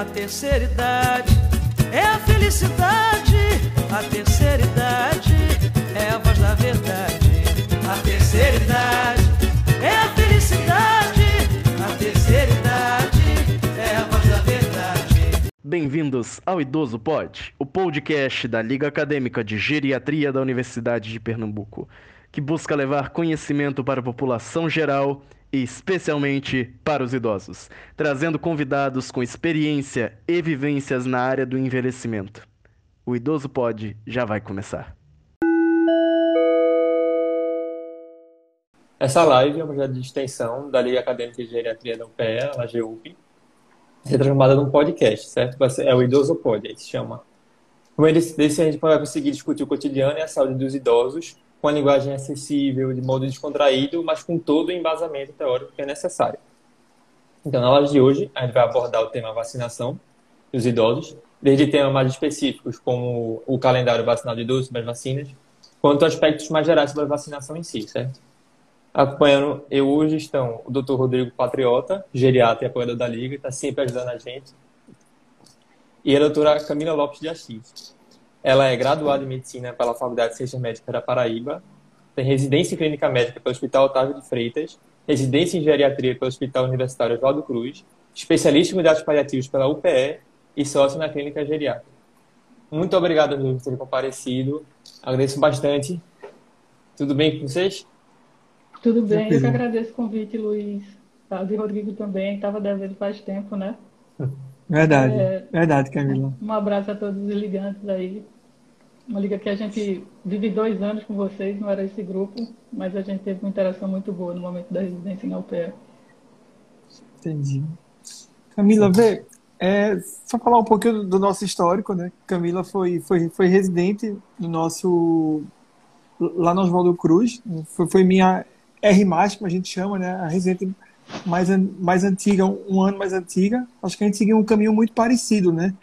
a terceira idade é a felicidade. A terceira idade é a voz da verdade. A terceira idade é a felicidade. A terceira idade é a voz da verdade. Bem-vindos ao Idoso Pod, o podcast da Liga Acadêmica de Geriatria da Universidade de Pernambuco, que busca levar conhecimento para a população geral especialmente para os idosos, trazendo convidados com experiência e vivências na área do envelhecimento. O Idoso Pod já vai começar. Essa live é uma de extensão da Liga Acadêmica de Geriatria da UPE, a GUP, é transformada num podcast, certo? É o Idoso Pod, aí se chama. Com esse, desse a gente vai conseguir discutir o cotidiano e a saúde dos idosos com a linguagem acessível, de modo descontraído, mas com todo o embasamento teórico que é necessário. Então, na aula de hoje, a gente vai abordar o tema vacinação dos idosos, desde temas mais específicos, como o calendário vacinal de idosos as vacinas, quanto aspectos mais gerais sobre a vacinação em si, certo? Acompanhando eu hoje estão o Dr. Rodrigo Patriota, geriatra e apoiador da Liga, está sempre ajudando a gente, e a doutora Camila Lopes de Assis, ela é graduada em medicina pela Faculdade de Ciências Médicas da Paraíba, tem residência em clínica médica pelo Hospital Otávio de Freitas, residência em geriatria pelo Hospital Universitário Oswaldo Cruz, especialista em cuidados paliativos pela UPE e sócio na clínica geriátrica. Muito obrigado por terem comparecido. Agradeço bastante. Tudo bem com vocês? Tudo bem, eu que agradeço o convite, Luiz. De Rodrigo também, estava devendo faz tempo, né? Verdade, é, verdade, Camila. Um abraço a todos os ligantes aí. Uma liga que a gente vive dois anos com vocês, não era esse grupo, mas a gente teve uma interação muito boa no momento da residência em UPE. Entendi. Camila, vê, é, só falar um pouquinho do nosso histórico, né? Camila foi, foi, foi residente no nosso. lá no Oswaldo Cruz, foi, foi minha R, como a gente chama, né? A residente mais, mais antiga, um ano mais antiga, acho que a gente seguiu um caminho muito parecido, né?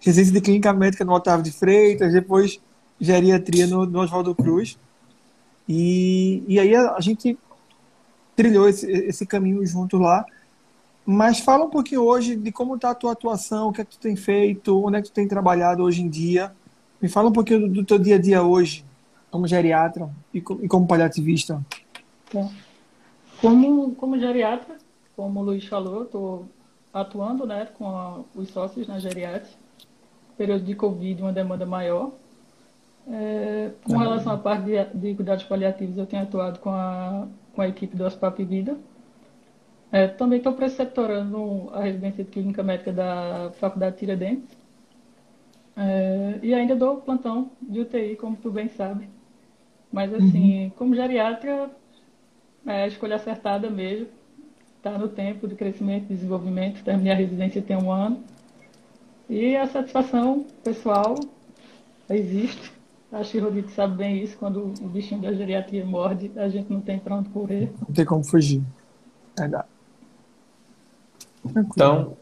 Residência de clínica médica no Otávio de Freitas, depois geriatria no, no Oswaldo Cruz. E, e aí a, a gente trilhou esse, esse caminho junto lá. Mas fala um pouquinho hoje de como está a tua atuação, o que é que tu tem feito, onde é que tu tem trabalhado hoje em dia. Me fala um pouquinho do, do teu dia a dia hoje, como geriatra e, e como paliativista. Tá. Como, como geriatra, como o Luiz falou, estou atuando né, com a, os sócios na geriatria. Período de Covid, uma demanda maior. É, com relação à parte de, de, cuidados paliativos, eu tenho atuado com a, com a equipe do Hospital Vida. É, também estou preceptorando a residência de clínica médica da Faculdade Tiradentes. É, e ainda dou plantão de UTI, como tu bem sabe. Mas, assim, uhum. como geriatra, é a escolha acertada mesmo. Está no tempo de crescimento e desenvolvimento. Terminei a residência tem um ano. E a satisfação pessoal existe. Acho que o Rodrigo sabe bem isso. Quando o bichinho da geriatria morde, a gente não tem para onde correr. Não tem como fugir. Então,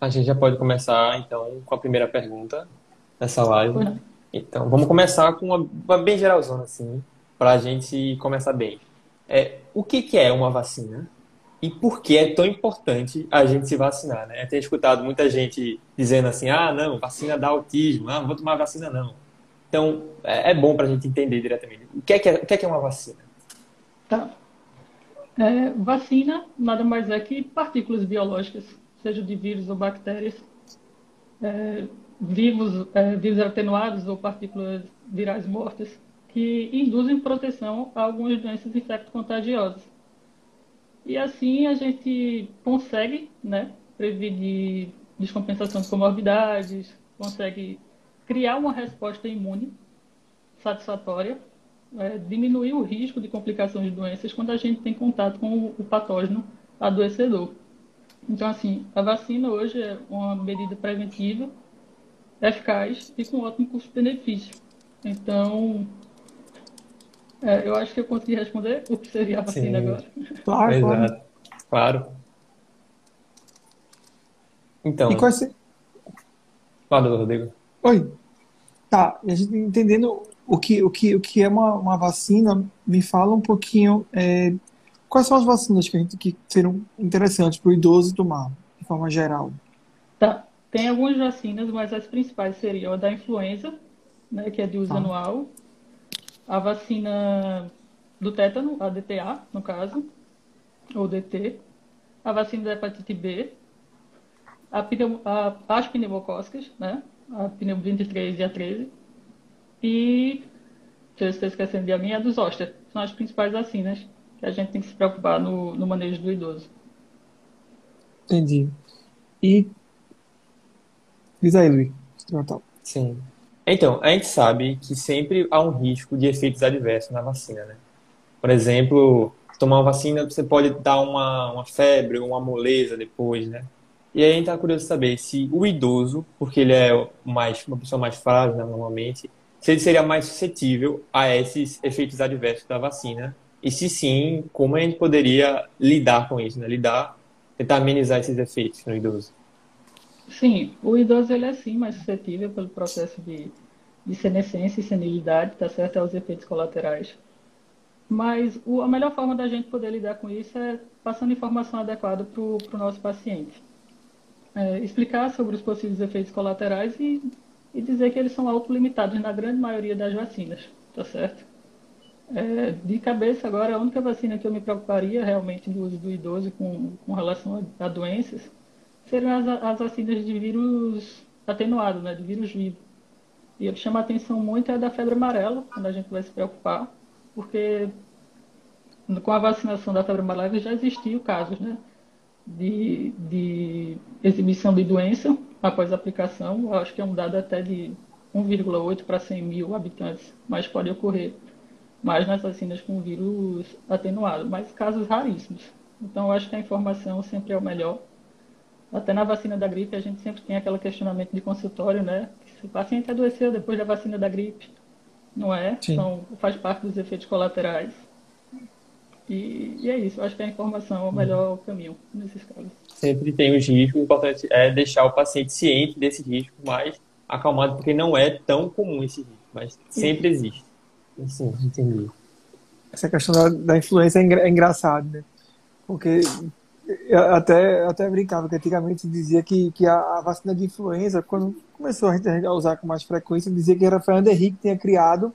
a gente já pode começar então com a primeira pergunta dessa live. Então, vamos começar com uma, uma bem geralzona assim para a gente começar bem. É, o que, que é uma vacina e por que é tão importante a gente se vacinar? Né? Eu tenho escutado muita gente dizendo assim, ah, não, vacina dá autismo, ah, não vou tomar vacina não. Então, é, é bom para a gente entender diretamente. O que é que é, que é, que é uma vacina? Tá. É, vacina nada mais é que partículas biológicas, seja de vírus ou bactérias, é, vivos, é, vírus atenuados ou partículas virais mortas, que induzem proteção a algumas doenças infecto-contagiosas. E assim a gente consegue né, prevenir descompensação de comorbidades, consegue criar uma resposta imune satisfatória, é, diminuir o risco de complicações de doenças quando a gente tem contato com o patógeno adoecedor. Então, assim, a vacina hoje é uma medida preventiva, eficaz e com ótimo custo-benefício. Então, é, eu acho que eu consegui responder o que seria a vacina Sim. agora. Claro, Exato. Claro. Então. E qual é Fala, Rodrigo. Oi. Tá, a gente entendendo o que, o que, o que é uma, uma vacina, me fala um pouquinho é, quais são as vacinas que, a gente, que serão interessantes para o idoso tomar, de forma geral. tem algumas vacinas, mas as principais seriam a da influenza, né, que é de uso Ah. anual, a vacina do tétano, a DTA, no caso, ou DT, a vacina da hepatite B, a, pneu, a, as pneumocócicas, né, a pneu 23 e a 13, e, se eu estou esquecendo de alguém, a dos zoster. São as principais vacinas que a gente tem que se preocupar no, no manejo do idoso. Entendi. E. Diz aí, Luiz. Sim. Então, a gente sabe que sempre há um risco de efeitos adversos na vacina, né? Por exemplo, tomar uma vacina, você pode dar uma, uma febre ou uma moleza depois, né? E aí a gente tá curioso de saber se o idoso, porque ele é mais, uma pessoa mais frágil, né, normalmente, se ele seria mais suscetível a esses efeitos adversos da vacina. E se sim, como a gente poderia lidar com isso, né? Lidar, tentar amenizar esses efeitos no idoso. Sim, o idoso ele é sim mais suscetível pelo processo de, de senescência e senilidade, tá certo? Aos efeitos colaterais. Mas o, a melhor forma da gente poder lidar com isso é passando informação adequada para o nosso paciente. É, explicar sobre os possíveis efeitos colaterais e, e dizer que eles são autolimitados na grande maioria das vacinas, tá certo? É, de cabeça agora, a única vacina que eu me preocuparia realmente do uso do idoso com, com relação a, a doenças seriam as, as vacinas de vírus atenuado, né, de vírus vivo. E o que chama a atenção muito é da febre amarela, quando a gente vai se preocupar, porque com a vacinação da febre amarela já existiam casos né, de, de exibição de doença após aplicação. Eu acho que é um dado até de 1,8 para 100 mil habitantes, mas pode ocorrer mais nas vacinas com vírus atenuado, mas casos raríssimos. Então, eu acho que a informação sempre é o melhor. Até na vacina da gripe, a gente sempre tem aquele questionamento de consultório, né? Se o paciente adoeceu depois da vacina da gripe, não é? Sim. Então, faz parte dos efeitos colaterais. E, e é isso, eu acho que a informação é o melhor caminho nesses casos. sempre tem os riscos. O importante é deixar o paciente ciente desse risco, mas acalmado, porque não é tão comum esse risco, mas sempre existe. Sim, entendi. Essa questão da, da influência é, engra, é engraçado, né? Porque eu até, até brincava que antigamente dizia que, que a, a vacina de influenza, quando começou a gente a usar com mais frequência, dizia que era Fernando Henrique que tinha criado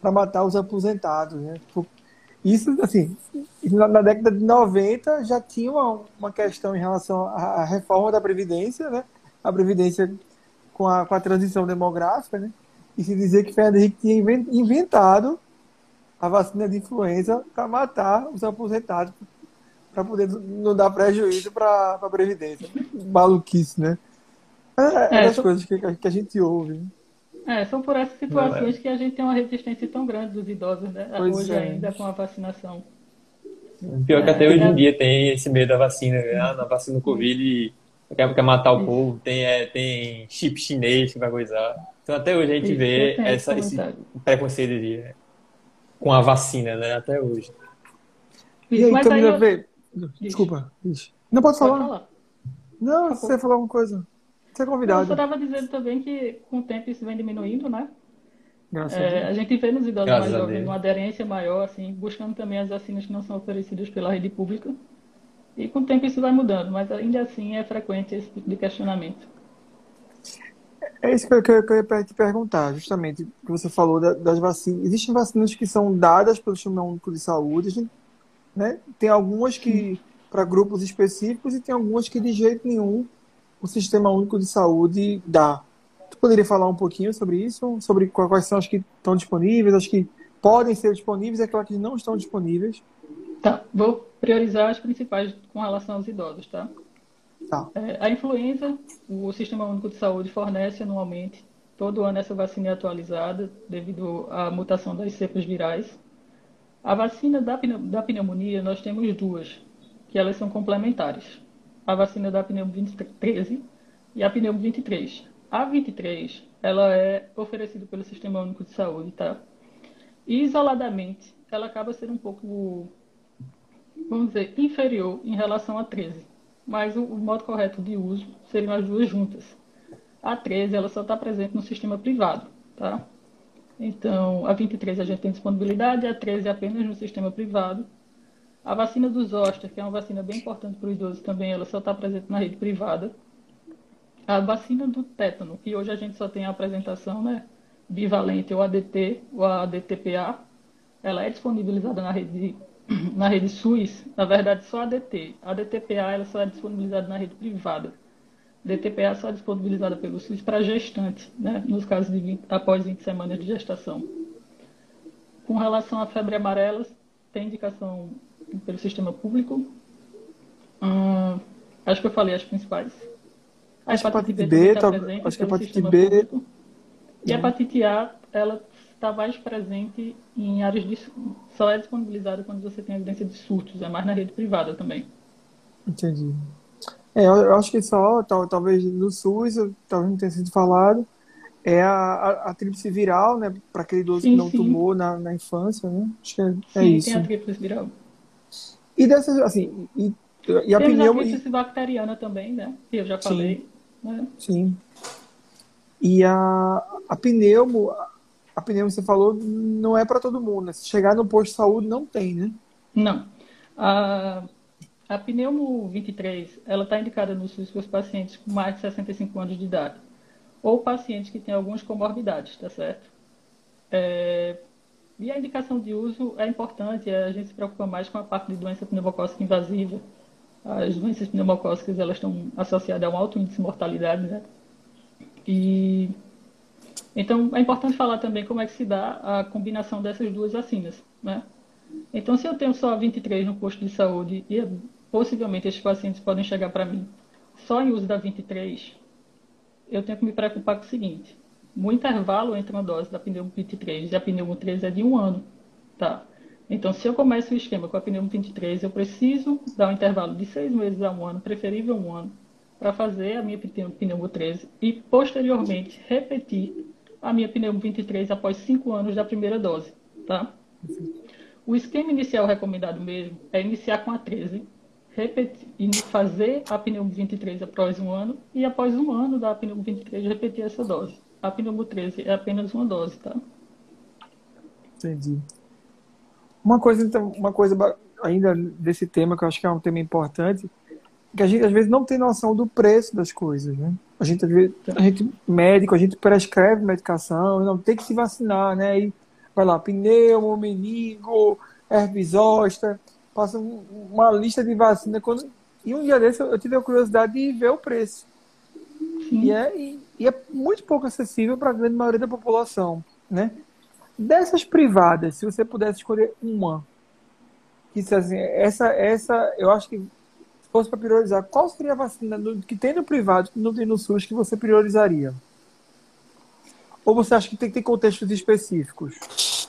para matar os aposentados, né? Isso, assim, na, na década de 90 já tinha uma, uma questão em relação à, à reforma da Previdência, né? A Previdência com a, com a transição demográfica, né? E se dizia que Fernando Henrique tinha inven- inventado a vacina de influenza para matar os aposentados, para poder não dar prejuízo para a Previdência. Maluquice, né? É, é É, das só- coisas que, que a gente ouve. né? É, são por essas situações que a gente tem uma resistência tão grande dos idosos, né? Pois Hoje é. ainda com a vacinação. Pior que até É, hoje em é. dia tem esse medo da vacina, né? Ah, na vacina do Covid quer, quer matar o povo, tem, é, tem chip chinês que vai coisar. Então até hoje a gente Isso, vê essa, esse preconceito de, com a vacina, né? Até hoje. E Isso, aí, mas aí Camila, eu- vê. Desculpa. diz. Não pode Pode falar. falar. Não, se você falar alguma coisa. Você é Eu convidado. só estava dizendo também que com o tempo isso vem diminuindo, né? Graças É, a gente vê nos idosos Graças mais jovens uma aderência maior, assim, buscando também as vacinas que não são oferecidas pela rede pública. E com o tempo isso vai mudando, mas ainda assim é frequente esse tipo de questionamento. É isso que eu, que eu, que eu ia te perguntar, justamente, que você falou da- das vacinas. Existem vacinas que são dadas pelo Sistema Único de Saúde, a gente, né? Tem algumas que para grupos específicos e tem algumas que de jeito nenhum o Sistema Único de Saúde dá. Tu poderia falar um pouquinho sobre isso? Sobre qua- quais são as que estão disponíveis, as que podem ser disponíveis e aquelas que não estão disponíveis? Tá, vou priorizar as principais com relação aos idosos, tá? Tá. É, a influenza, o Sistema Único de Saúde fornece anualmente. Todo ano essa vacina é atualizada devido à mutação das cepas virais. A vacina da, da pneumonia, nós temos duas, que elas são complementares. A vacina da pneumo 13 e a pneumo 23. A 23, ela é oferecida pelo Sistema Único de Saúde, tá? E isoladamente, ela acaba sendo um pouco vamos dizer, inferior em relação a 13. Mas o, o modo correto de uso seriam as duas juntas. A 13 ela só está presente no sistema privado, tá? Então, a 23 a gente tem disponibilidade, a 13 apenas no sistema privado. A vacina do zoster, que é uma vacina bem importante para o idoso também, ela só está presente na rede privada. a vacina do tétano, que hoje a gente só tem a apresentação, né, bivalente ou ADT ou ADTPA, ela é disponibilizada na rede na rede SUS, na verdade só a ADT. A ADTPA ela só é disponibilizada na rede privada. DTPA só é disponibilizada pelo SUS para gestante, né, nos casos de 20, após 20 semanas de gestação. Com relação à febre amarela, tem indicação pelo sistema público. Hum, acho que eu falei as principais. A hepatite, hepatite B, tá, acho que a hepatite B. Público. E a hepatite A, ela está mais presente em áreas de. Só é disponibilizada quando você tem evidência de surtos, é mais na rede privada também. Entendi. É, eu acho que só, talvez no SUS, talvez não tenha sido falado, é a, a, a tríplice viral, né? Para aquele idoso sim, que não sim. tomou na, na infância, né? Acho que é, é sim, isso. tem a tríplice viral. E dessas, assim, e, e a pneumo... a tríplice bacteriana também, né? Que eu já falei. Sim. Né? sim. E a, a pneumo, a pneumo, você falou, não é para todo mundo, né? Se chegar no posto de saúde, não tem, né? Não. A, a pneumo 23, ela está indicada no SUS para os pacientes com mais de 65 anos de idade ou pacientes que têm algumas comorbidades, tá certo? É, e a indicação de uso é importante, a gente se preocupa mais com a parte de doença pneumocócica invasiva. As doenças pneumocócicas elas estão associadas a um alto índice de mortalidade, né? E então é importante falar também como é que se dá a combinação dessas duas vacinas, né? Então, se eu tenho só 23 no posto de saúde e possivelmente esses pacientes podem chegar para mim só em uso da 23, eu tenho que me preocupar com o seguinte: o intervalo entre uma dose da pneumo 23 e a pneumo 13 é de um ano, tá? Então, se eu começo o esquema com a pneumo 23, eu preciso dar um intervalo de seis meses a um ano, preferível um ano, para fazer a minha pneumo 13 e, posteriormente, repetir a minha pneumo 23 após cinco anos da primeira dose, tá? O esquema inicial recomendado mesmo é iniciar com a 13 repetir, fazer a pneumo 23 após um ano e após um ano da pneumo 23 repetir essa dose. A pneumo 13 é apenas uma dose, tá? Entendi. Uma coisa, então, uma coisa ainda desse tema que eu acho que é um tema importante, que a gente às vezes não tem noção do preço das coisas, né? A gente, a gente médico, a gente prescreve medicação, não tem que se vacinar, né? E vai lá, pneumo, meningo, herpes zoster passa uma lista de vacina. Quando... E um dia desse eu tive a curiosidade de ver o preço. E é, e, e é muito pouco acessível para a grande maioria da população. Né? Dessas privadas, se você pudesse escolher uma, que assim, essa, essa, eu acho que se fosse para priorizar, qual seria a vacina do, que tem no privado, que não tem no SUS, que você priorizaria? Ou você acha que tem que ter contextos específicos?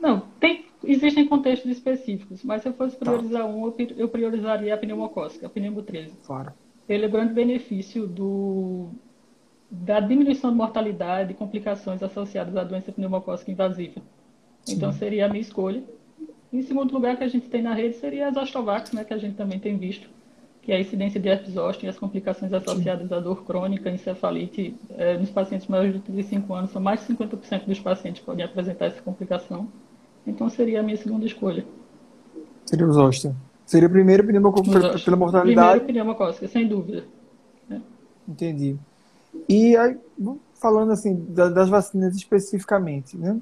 Não, tem Existem contextos específicos, mas se eu fosse tá. priorizar tá. um, eu priorizaria a pneumocócica, a pneumo 13. Claro. Ele é o grande benefício do, da diminuição de mortalidade e complicações associadas à doença pneumocócica invasiva. Sim. Então, seria a minha escolha. Em segundo lugar, que a gente tem na rede seria as Ostovax, né, que a gente também tem visto, que é a incidência de herpes zoster e as complicações associadas Sim. à dor crônica, encefalite. É, nos pacientes maiores de 35 anos, são mais de 50% dos pacientes que podem apresentar essa complicação. Então seria a minha segunda escolha. Seria os Zoster. Seria o primeiro pneumocócico pela mortalidade. Primeiro pneumocócico, sem dúvida. É. Entendi. E aí, falando assim das vacinas especificamente, né?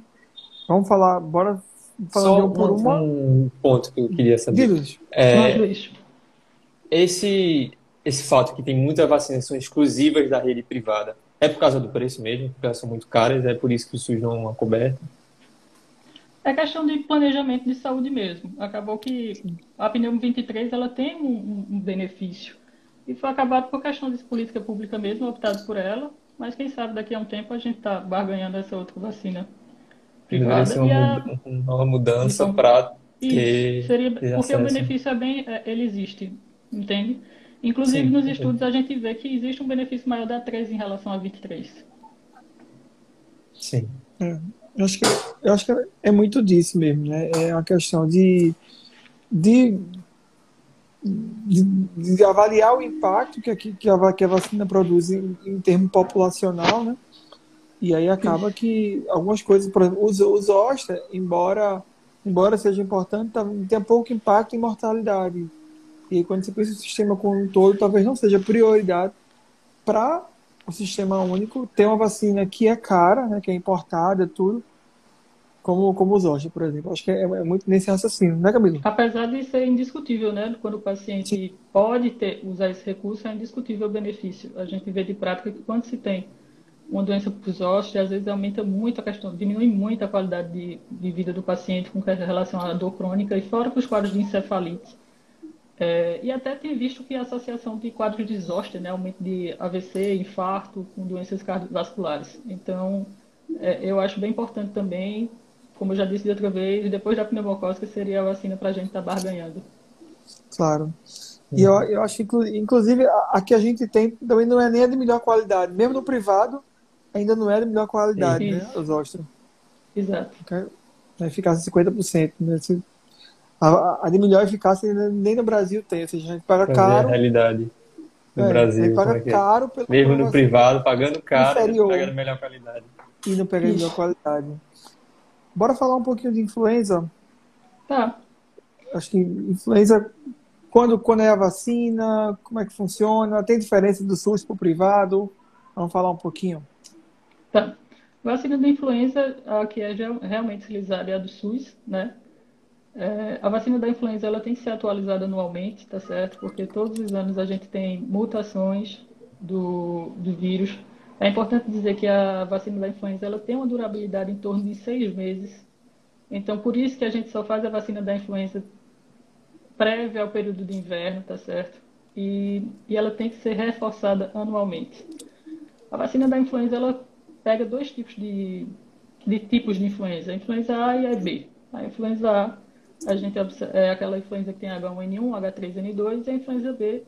Vamos falar, bora falar Só um por uma. Um ponto que eu queria saber. Diz, é, esse esse fato que tem muitas vacinas que são exclusivas da rede privada é por causa do preço mesmo, porque elas são muito caras, é por isso que o SUS não é coberto. É questão de planejamento de saúde mesmo. Acabou que a pneumo 23 ela tem um, um benefício. E foi acabado por questão de política pública mesmo, optado por ela. Mas quem sabe daqui a um tempo a gente está barganhando essa outra vacina privada. Ser uma, a... uma mudança então, para ter, seria ter Porque o benefício é bem, é, ele existe, entende? Inclusive Sim, nos estudos a gente vê que existe um benefício maior da 13 em relação a 23. Sim. É. Eu acho que, eu acho que é muito disso mesmo, né? É uma questão de, de, de, de avaliar o impacto que, que, a, que a vacina produz em, em termo populacional, né? E aí acaba que algumas coisas, por exemplo, os, os hosta, embora, embora seja importante, tá, tem pouco impacto em mortalidade. E quando você pensa o sistema como um todo, talvez não seja prioridade para o sistema único ter uma vacina que é cara, né, que é importada, tudo, como, como os hoje, por exemplo. Acho que é, é, muito nesse raciocínio, né, Camilo? Apesar de ser indiscutível, né? Quando o paciente Sim. pode ter, usar esse recurso, é indiscutível o benefício. A gente vê de prática que quando se tem uma doença ossos, às vezes aumenta muito a questão, diminui muito a qualidade de, de vida do paciente com relação à dor crônica e fora para os quadros de encefalite. É, e até tem visto que a associação de quadros de zoster, né, aumento de AVC, infarto, com doenças cardiovasculares. Então, é, eu acho bem importante também como eu já disse de outra vez, depois da pneumocócica seria a vacina para a gente estar tá barganhando. Claro. E eu, eu acho que, inclusive, a, que a gente tem também não é nem a de melhor qualidade. Mesmo no privado, ainda não é de melhor qualidade, né? Os. Exato. A eficácia 50%. Né? A, a de melhor eficácia nem no Brasil tem. Ou seja, a gente paga caro. É a realidade no é, Brasil. A gente paga é, é caro pelo Mesmo no privado, pagando caro, inferior, pegando melhor qualidade. E não pegando melhor qualidade. Bora falar um pouquinho de influenza? Tá. Acho que influenza, quando, quando é a vacina, como é que funciona? Tem diferença do SUS para o privado? Vamos falar um pouquinho. Tá. Vacina da influenza, a que é realmente utilizada é a do SUS, né? É, a vacina da influenza ela tem que ser atualizada anualmente, tá certo? Porque todos os anos a gente tem mutações do, do vírus é importante dizer que a vacina da influenza ela tem uma durabilidade em torno de seis meses. Então, por isso que a gente só faz a vacina da influenza prévia ao período de inverno, tá certo? E, e ela tem que ser reforçada anualmente. A vacina da influenza ela pega dois tipos de, de tipos de influenza, a influenza A e a B. A influenza A, a gente é aquela influenza que tem H1N1, H3N2, e a influenza B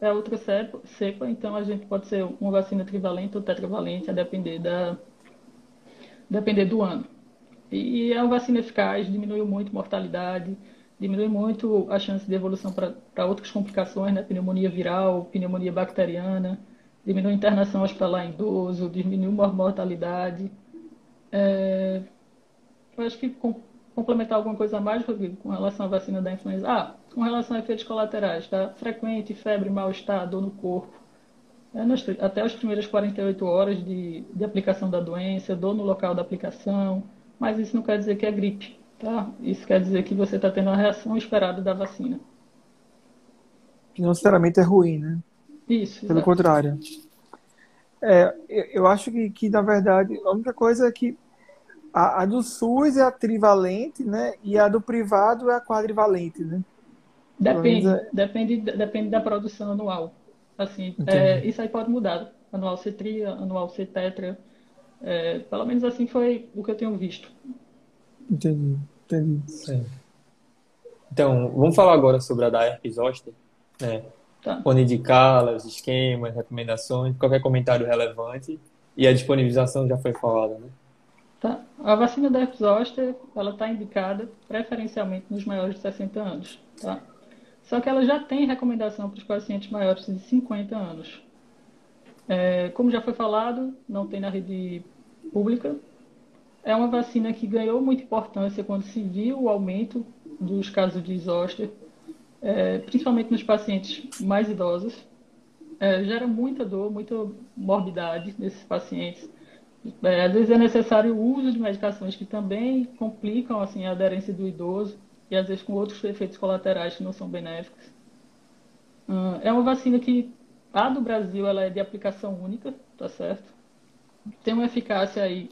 é outra cepa, então a gente pode ser uma vacina trivalente ou tetravalente, a depender, da, depender do ano. E é uma vacina eficaz, diminui muito mortalidade, diminui muito a chance de evolução para outras complicações, né? pneumonia viral, pneumonia bacteriana, diminui internação hospitalar em idoso, diminui mortalidade. É, eu acho que complementar alguma coisa a mais, Rodrigo, com relação à vacina da influenza. Ah, com relação a efeitos colaterais, tá? Frequente, febre, mal-estar, dor no corpo. É nas, até as primeiras 48 horas de, de aplicação da doença, dor no local da aplicação, mas isso não quer dizer que é gripe, tá? Isso quer dizer que você está tendo a reação esperada da vacina. Não necessariamente é ruim, né? Isso. Pelo exatamente. contrário. É, eu acho que, que, na verdade, a única coisa é que a, a, do SUS é a trivalente, né? E a do privado é a quadrivalente, né? Depende, é... depende, depende da produção anual. Assim, é, isso aí pode mudar. Anual C tria, anual C tetra. É, pelo menos assim foi o que eu tenho visto. Entendi, entendi. Sim. Então, vamos falar agora sobre a da herpes zoster, né? Tá. Onde indicá-la, os esquemas, recomendações, qualquer comentário relevante. E a disponibilização já foi falada, né? Tá. A vacina da herpes zoster, ela está indicada preferencialmente nos maiores de 60 anos, tá? Só que ela já tem recomendação para os pacientes maiores de 50 anos. É, como já foi falado, não tem na rede pública. É uma vacina que ganhou muita importância quando se viu o aumento dos casos de zoster, é, principalmente nos pacientes mais idosos. É, gera muita dor, muita morbidade nesses pacientes. É, às vezes é necessário o uso de medicações que também complicam assim, a aderência do idoso e às vezes com outros efeitos colaterais que não são benéficos. Hum, é uma vacina que a do Brasil ela é de aplicação única, tá certo? Tem uma eficácia aí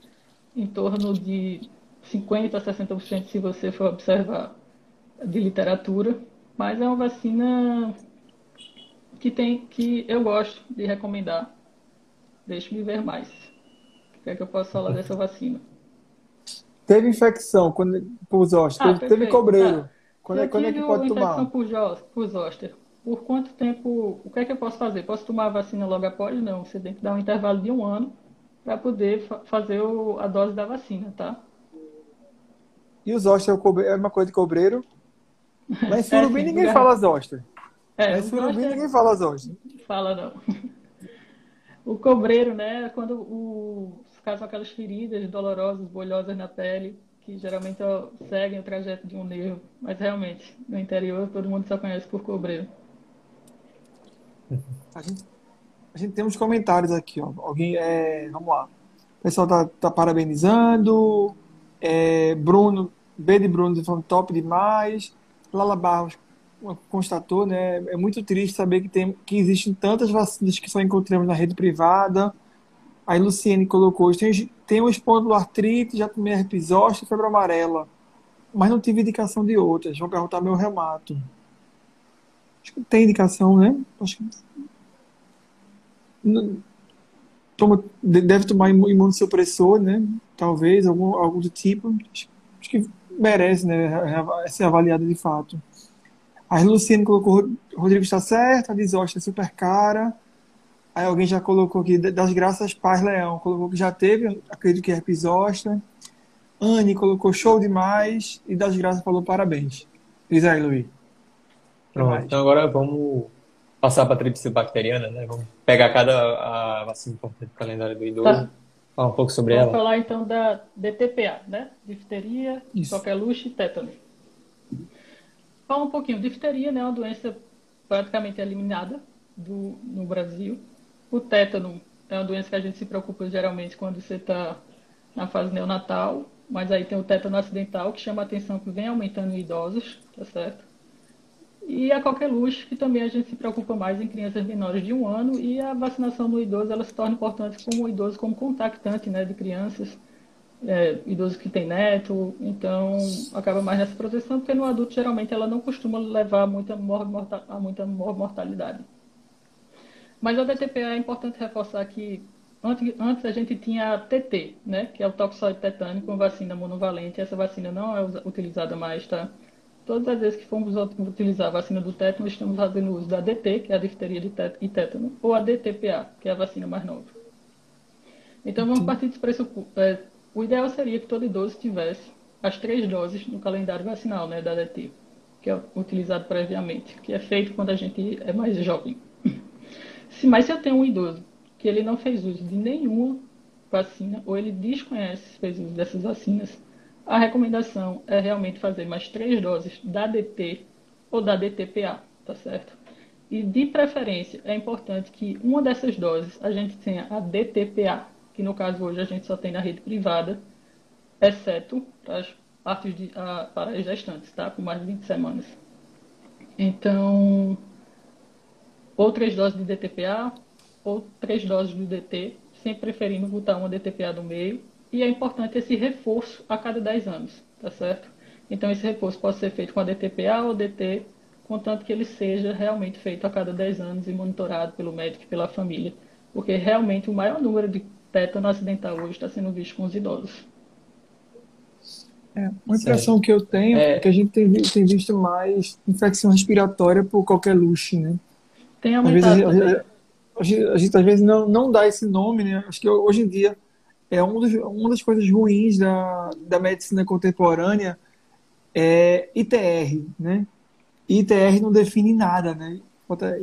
em torno de 50 a 60% se você for observar de literatura, mas é uma vacina que tem que eu gosto de recomendar. Deixe-me ver mais. Que é que eu posso falar dessa vacina? Teve infecção quando, por zoster, ah, teve, teve, cobreiro. Ah, quando, é, quando é que pode tomar? Por, zoster. Por quanto tempo, o que é que eu posso fazer? Posso tomar a vacina logo após? Não, você tem que dar um intervalo de um ano para poder fa fazer o, a dose da vacina, tá? E o zoster é, é uma coisa de cobreiro? Mas em Surubim é, ninguém lugar... fala zoster. É, Mas em Surubim é ninguém fala zoster. Fala não. O cobreiro, né, quando o caso aquelas feridas dolorosas, bolhosas na pele, que geralmente seguem o trajeto de um nervo. Mas realmente, no interior, todo mundo só conhece por cobreiro. A gente, a gente tem uns comentários aqui, ó. Alguém, é, vamos lá. O pessoal tá, tá parabenizando. É, Bruno, B de Bruno falando top demais. Lala Barros constatou, né? É muito triste saber que, tem, que existem tantas vacinas que só encontramos na rede privada. Aí Luciene colocou, tem, tem um espondiloartrite, já tomei herpes zoster e febre amarela, mas não tive indicação de outras. Vão perguntar meu reumato. Acho que tem indicação, né? Acho que toma, deve tomar imunossupressor, né? Talvez, algum, algum do tipo. Acho, acho que merece, né? Ser avaliada de fato. A Luciene colocou Rodrigo está certo, a Disosta é super cara. Aí alguém já colocou aqui, das graças Paz Leão, colocou que já teve, acredito que é episódio. Anne colocou show demais e das graças falou parabéns. Diz aí, Luiz. Pronto, então agora vamos passar para a tríplice bacteriana, né? Vamos pegar cada a vacina importante do calendário do idoso. Tá. Falar um pouco sobre Vamos ela. Vamos falar então da DTPA, né? Difteria, coqueluche e tétano. Fala um pouquinho. Difteria né, é uma doença praticamente eliminada do, no Brasil. O tétano é uma doença que a gente se preocupa geralmente quando você está na fase neonatal, mas aí tem o tétano acidental que chama a atenção que vem aumentando em idosos, tá certo? E a coqueluche, que também a gente se preocupa mais em crianças menores de um ano, e a vacinação no idoso ela se torna importante como idoso como contactante né, de crianças, é, idosos que têm neto, então acaba mais nessa proteção, porque no adulto geralmente ela não costuma levar muita a muita mortalidade. Mas a DTPA é importante reforçar que antes, antes a gente tinha a TT, né, que é o toxoide tetânico vacina monovalente. Essa vacina não é utilizada mais, tá? Todas as vezes que formos utilizar a vacina do tétano, estamos fazendo uso da DT, que é a difteria de tétano, e tétano, ou a DTPA, que é a vacina mais nova. Então vamos partir desse pressuposto. É, o ideal seria que todo idoso tivesse as três doses no calendário vacinal né, da DT, que é utilizado previamente, que é feito quando a gente é mais jovem. Se, mas se eu tenho um idoso que ele não fez uso de nenhuma vacina, ou ele desconhece se fez uso dessas vacinas, a recomendação é realmente fazer mais três doses da DT ou da DTPA, tá certo? E de preferência é importante que uma dessas doses a gente tenha a DTPA, que no caso hoje a gente só tem na rede privada, exceto para as partes de, para as gestantes, tá? Com mais de 20 semanas. Então, ou três doses de DTPA, ou três doses do DT, sempre preferindo botar uma DTPA no meio e é importante esse reforço a cada 10 anos, tá certo? Então esse reforço pode ser feito com a DTPA ou DT, contanto que ele seja realmente feito a cada 10 anos e monitorado pelo médico e pela família, porque realmente o maior número de tétano acidental hoje está sendo visto com os idosos. É, uma impressão certo. que eu tenho é... é que a gente tem, tem, visto mais infecção respiratória por qualquer luxo, né? Tem aumentado. Às vezes, a, gente, a, gente, às vezes não, não dá esse nome, né? Acho que hoje em dia é um dos, uma das coisas ruins da, da medicina contemporânea é ITR, né? ITR não define nada, né?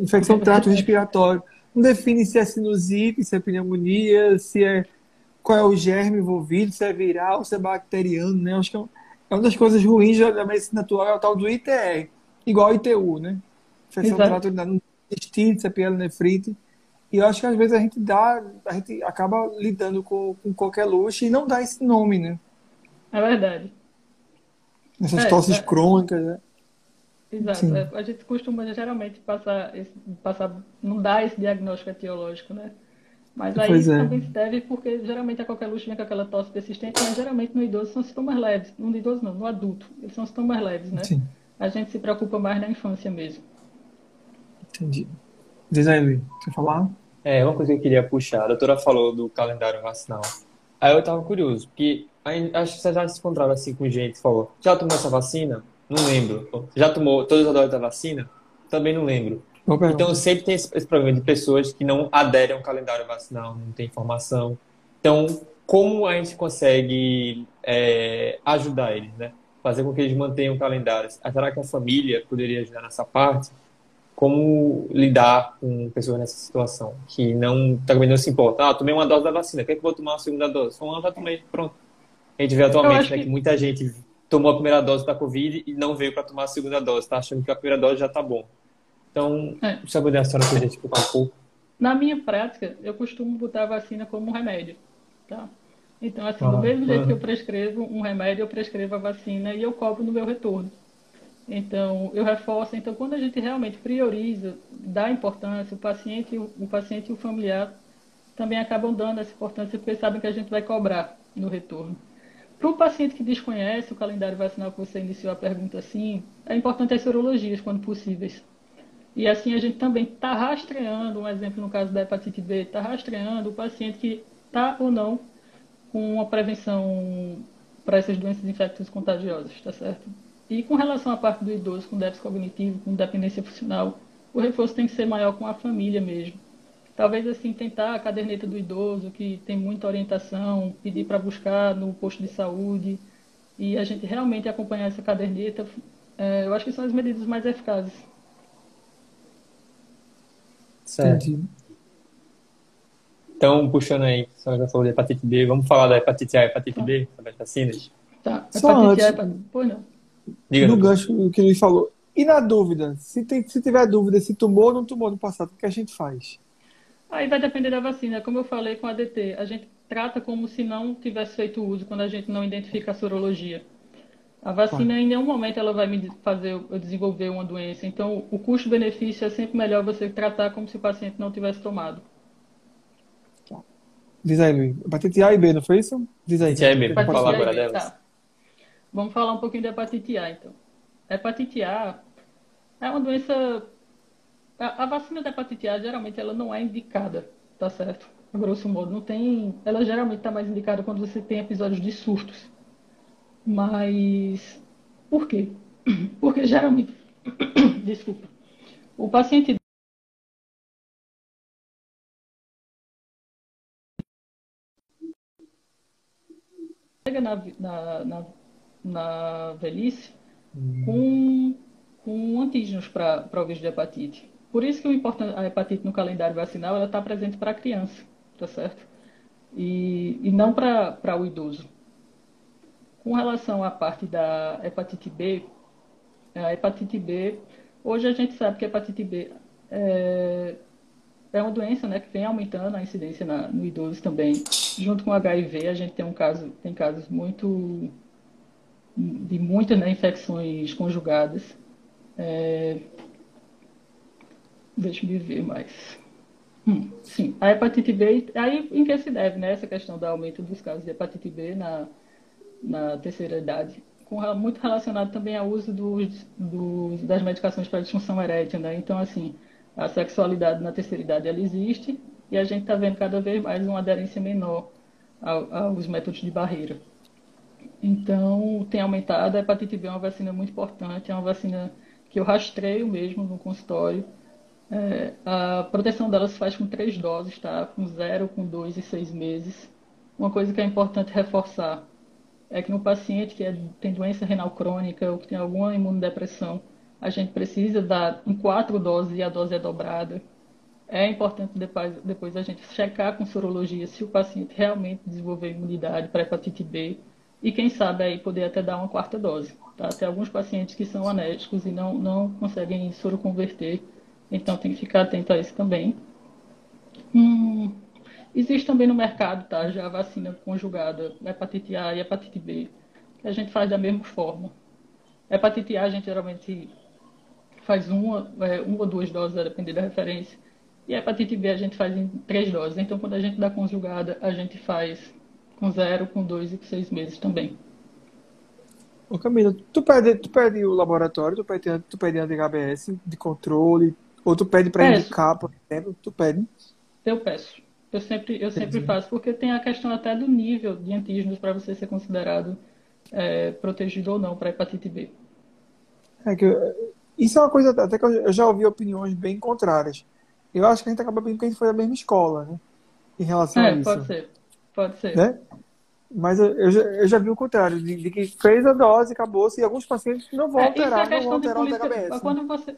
Infecção do trato respiratório. Não define se é sinusite, se é pneumonia, se é qual é o germe envolvido, se é viral, se é bacteriano, né? Acho que é, é uma das coisas ruins da medicina atual, é o tal do ITR, igual ITU, né? Infecção do trato intestino, se é pielonefrite. E eu acho que às vezes a gente dá, a gente acaba lidando com, com qualquer luxo e não dá esse nome, né? É verdade. Essas é, tosses é... crônicas, né? Exato. É, a gente costuma geralmente passar, esse, passar, não dar esse diagnóstico etiológico, né? Mas aí é. também se deve porque geralmente a qualquer luxo vem com aquela tosse persistente, mas geralmente no idoso são sintomas leves. No idoso não, no adulto. Eles são sintomas leves, né? Sim. A gente se preocupa mais na infância mesmo. Entendi. Diz aí, quer falar? É, uma coisa que eu queria puxar, a doutora falou do calendário vacinal. Aí eu tava curioso, porque acho que você já se encontrava assim com gente que falou, já tomou essa vacina? Não lembro. Já tomou todas as doses da vacina? Também não lembro. Então sempre tem esse, esse problema de pessoas que não aderem ao calendário vacinal, não tem informação. Então, como a gente consegue é, ajudar eles, né? Fazer com que eles mantenham o calendário. Será que a família poderia ajudar nessa parte? Como lidar com pessoas nessa situação, que não também não se importa. Ah, tomei uma dose da vacina, quer que eu vou tomar uma segunda dose? Uma já tomei, pronto. A gente vê atualmente né, que... que... muita gente tomou a primeira dose da Covid e não veio para tomar a segunda dose, tá achando que a primeira dose já tá bom. Então, é. sabe a senhora podia explicar um pouco? na minha prática, eu costumo botar a vacina como um remédio, tá? Então, assim, Ah, do mesmo jeito aham. que eu prescrevo um remédio, eu prescrevo a vacina e eu cobro no meu retorno. Então, eu reforço. Então, quando a gente realmente prioriza, dá importância, o paciente, o, paciente e o familiar também acabam dando essa importância porque sabem que a gente vai cobrar no retorno. Para o paciente que desconhece o calendário vacinal que você iniciou a pergunta assim, é importante as sorologias quando possíveis. E assim a gente também está rastreando, um exemplo no caso da hepatite B, está rastreando o paciente que está ou não com uma prevenção para essas doenças infecciosas contagiosas, tá certo? E com relação à parte do idoso com déficit cognitivo, com dependência funcional, o reforço tem que ser maior com a família mesmo. Talvez assim tentar a caderneta do idoso, que tem muita orientação, pedir para buscar no posto de saúde e a gente realmente acompanhar essa caderneta, é, eu acho que são as medidas mais eficazes. Certo. Então, puxando aí, a senhora já falou de hepatite B, vamos falar da hepatite A e hepatite B, sobre as vacinas? Tá, Só hepatite antes- A, hepatite... Pois não. Diga, No gancho que ele falou. E na dúvida, se, tem, se tiver dúvida se tomou ou não tomou no passado, o que a gente faz? Aí vai depender da vacina. Como eu falei com a ADT, a gente trata como se não tivesse feito uso quando a gente não identifica a sorologia. A vacina, em nenhum momento, ela vai me fazer eu desenvolver uma doença. Então, o custo-benefício é sempre melhor você tratar como se o paciente não tivesse tomado. Diz aí, Luiz. Hepatite A e B, não foi isso? Diz aí. Hepatite A e B, falar agora delas. tá. Vamos falar um pouquinho da hepatite A, então. Hepatite A é uma doença. A, a vacina da hepatite A geralmente ela não é indicada, tá certo? A grosso modo, não tem. Ela geralmente está mais indicada quando você tem episódios de surtos. Mas por quê? Porque geralmente, desculpa, o paciente chega na, na, na, na velhice com, com antígenos para o vírus de hepatite. Por isso que o importante, a hepatite no calendário vacinal ela está presente para a criança, tá certo? E, e não para o idoso. Com relação à parte da hepatite B, a hepatite B, hoje a gente sabe que a hepatite B é, é uma doença né, que vem aumentando a incidência na, no idoso também. Junto com o HIV, a gente tem um caso, tem casos muito de muitas né, infecções conjugadas. É, deixa eu ver mais. Hum, sim, a hepatite B, aí em que se deve, né, essa questão do aumento dos casos de hepatite B na, na terceira idade, com, muito relacionado também ao uso dos, dos, das medicações para disfunção erétil, né? Então, assim, a sexualidade na terceira idade ela existe e a gente está vendo cada vez mais uma aderência menor ao- aos métodos de barreira. Então, tem aumentado. A hepatite B é uma vacina muito importante, é uma vacina que eu rastreio mesmo no consultório. É, a proteção dela se faz com três doses, tá? Com zero, com dois e seis meses. Uma coisa que é importante reforçar é que no paciente que é- tem doença renal crônica ou que tem alguma imunodepressão, a gente precisa dar em quatro doses e a dose é dobrada. É importante depois, depois a gente checar com sorologia se o paciente realmente desenvolveu imunidade para hepatite B e quem sabe aí poder até dar uma quarta dose. Tá? Tem alguns pacientes que são anésticos e não, não conseguem soroconverter, então tem que ficar atento a isso também. Hum, existe também no mercado, tá? Já a vacina conjugada, hepatite A e hepatite B, que a gente faz da mesma forma. Hepatite A a gente geralmente faz uma, é, uma ou duas doses, a depender da referência. E a hepatite B a gente faz em três doses. Então, quando a gente dá conjugada, a gente faz com zero, com dois e com seis meses também. Ô Camila, tu pede, tu pede o laboratório, tu pede, tu pede anti-HBS de controle, ou tu pede para indicar, por exemplo, tu pede. Eu peço. Eu sempre, eu sempre Entendi. faço, porque tem a questão até do nível de antígenos para você ser considerado é, protegido ou não para hepatite B. É que isso é uma coisa até que eu já ouvi opiniões bem contrárias. Eu acho que a gente acaba bem porque a gente foi da mesma escola, né? Em relação a É, isso. pode ser. Pode ser. Né? Mas eu, eu já, eu já vi o contrário, de, de que fez a dose, acabou-se, e alguns pacientes não vão É, isso é alterar, não vão alterar o política. DHBS. né? Quando você,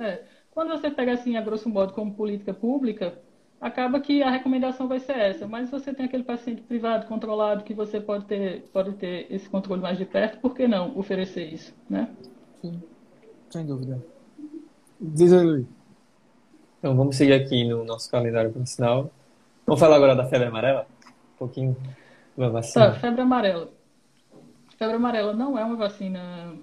é, quando você pega assim, a grosso modo, como política pública, acaba que a recomendação vai ser essa. Mas se você tem aquele paciente privado, controlado, que você pode ter, pode ter esse controle mais de perto, por que não oferecer isso, né? Sim, sem dúvida. Diz aí, Luiz. Então vamos seguir aqui no nosso calendário vacinal. Vamos falar agora da febre amarela? Um pouquinho da vacina. Tá, febre amarela. Febre amarela não é uma vacina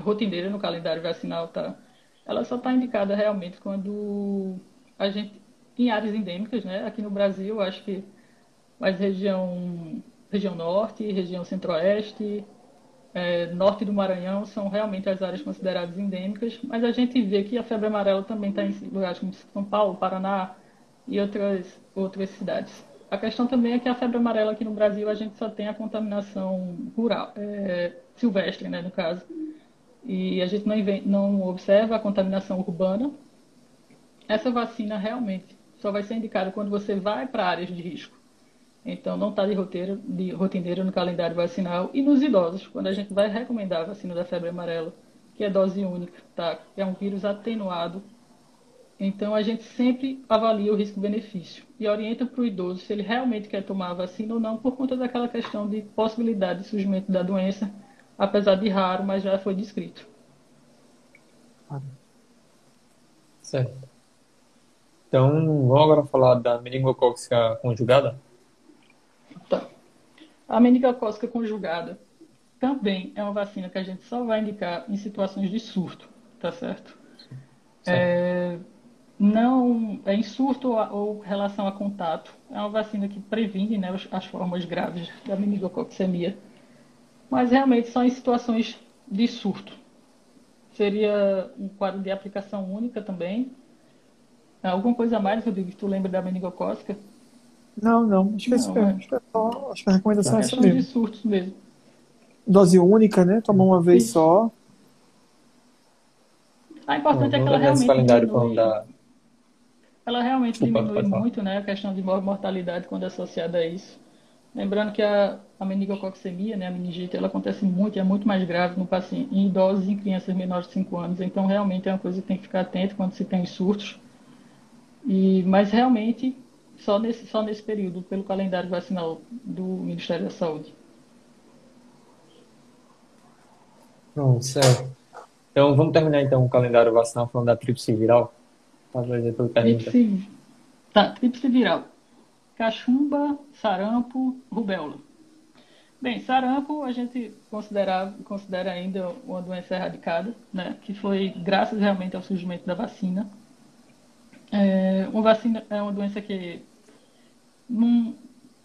rotineira no calendário vacinal, tá? Ela só está indicada realmente quando a gente, em áreas endêmicas, né? Aqui no Brasil, acho que mais região, região norte, região centro-oeste, é, norte do Maranhão são realmente as áreas consideradas endêmicas, mas a gente vê que a febre amarela também está em lugares como São Paulo, Paraná e outras, outras cidades. A questão também é que a febre amarela aqui no Brasil a gente só tem a contaminação rural, é, silvestre, né, no caso. E a gente não, não observa a contaminação urbana. Essa vacina realmente só vai ser indicada quando você vai para áreas de risco. Então, não está de, roteiro, de rotineiro no calendário vacinal. E nos idosos, quando a gente vai recomendar a vacina da febre amarela, que é dose única, tá? é um vírus atenuado. Então, a gente sempre avalia o risco-benefício e orienta para o idoso se ele realmente quer tomar a vacina ou não, por conta daquela questão de possibilidade de surgimento da doença, apesar de raro, mas já foi descrito. Certo. Então, vamos agora falar da meningocócica conjugada? Tá. A meningocócica conjugada também é uma vacina que a gente só vai indicar em situações de surto, tá certo? certo. É, não é em surto ou, ou, relação a contato. É uma vacina que previne né, as, as formas graves da meningococcemia, mas realmente só em situações de surto. Seria um quadro de aplicação única também. Alguma coisa a mais, Rodrigo, que tu lembra da meningocócica? Não, não. Acho que, não, é, acho que, é só, acho que a recomendação é essa mesmo. de surtos mesmo. Dose única, né? Tomar uma vez Isso. só. A importante é que ela realmente diminui, da... ela realmente Desculpa, diminui muito né, a questão de mortalidade quando é associada a isso. Lembrando que a, a meningococcemia, né, a meningite, ela acontece muito, é muito mais grave no paciente, em idosos e em crianças menores de 5 anos. Então, realmente é uma coisa que tem que ficar atento quando se tem surtos. E, mas, realmente, só nesse, só nesse período, pelo calendário vacinal do Ministério da Saúde. Bom, certo. Então, vamos terminar então o calendário vacinal falando da tríplice viral? Tríplice, tá, tríplice viral. Cachumba, sarampo, rubéola. Bem, sarampo a gente considera, considera ainda uma doença erradicada, né, que foi graças realmente ao surgimento da vacina. É, uma vacina é uma doença que num,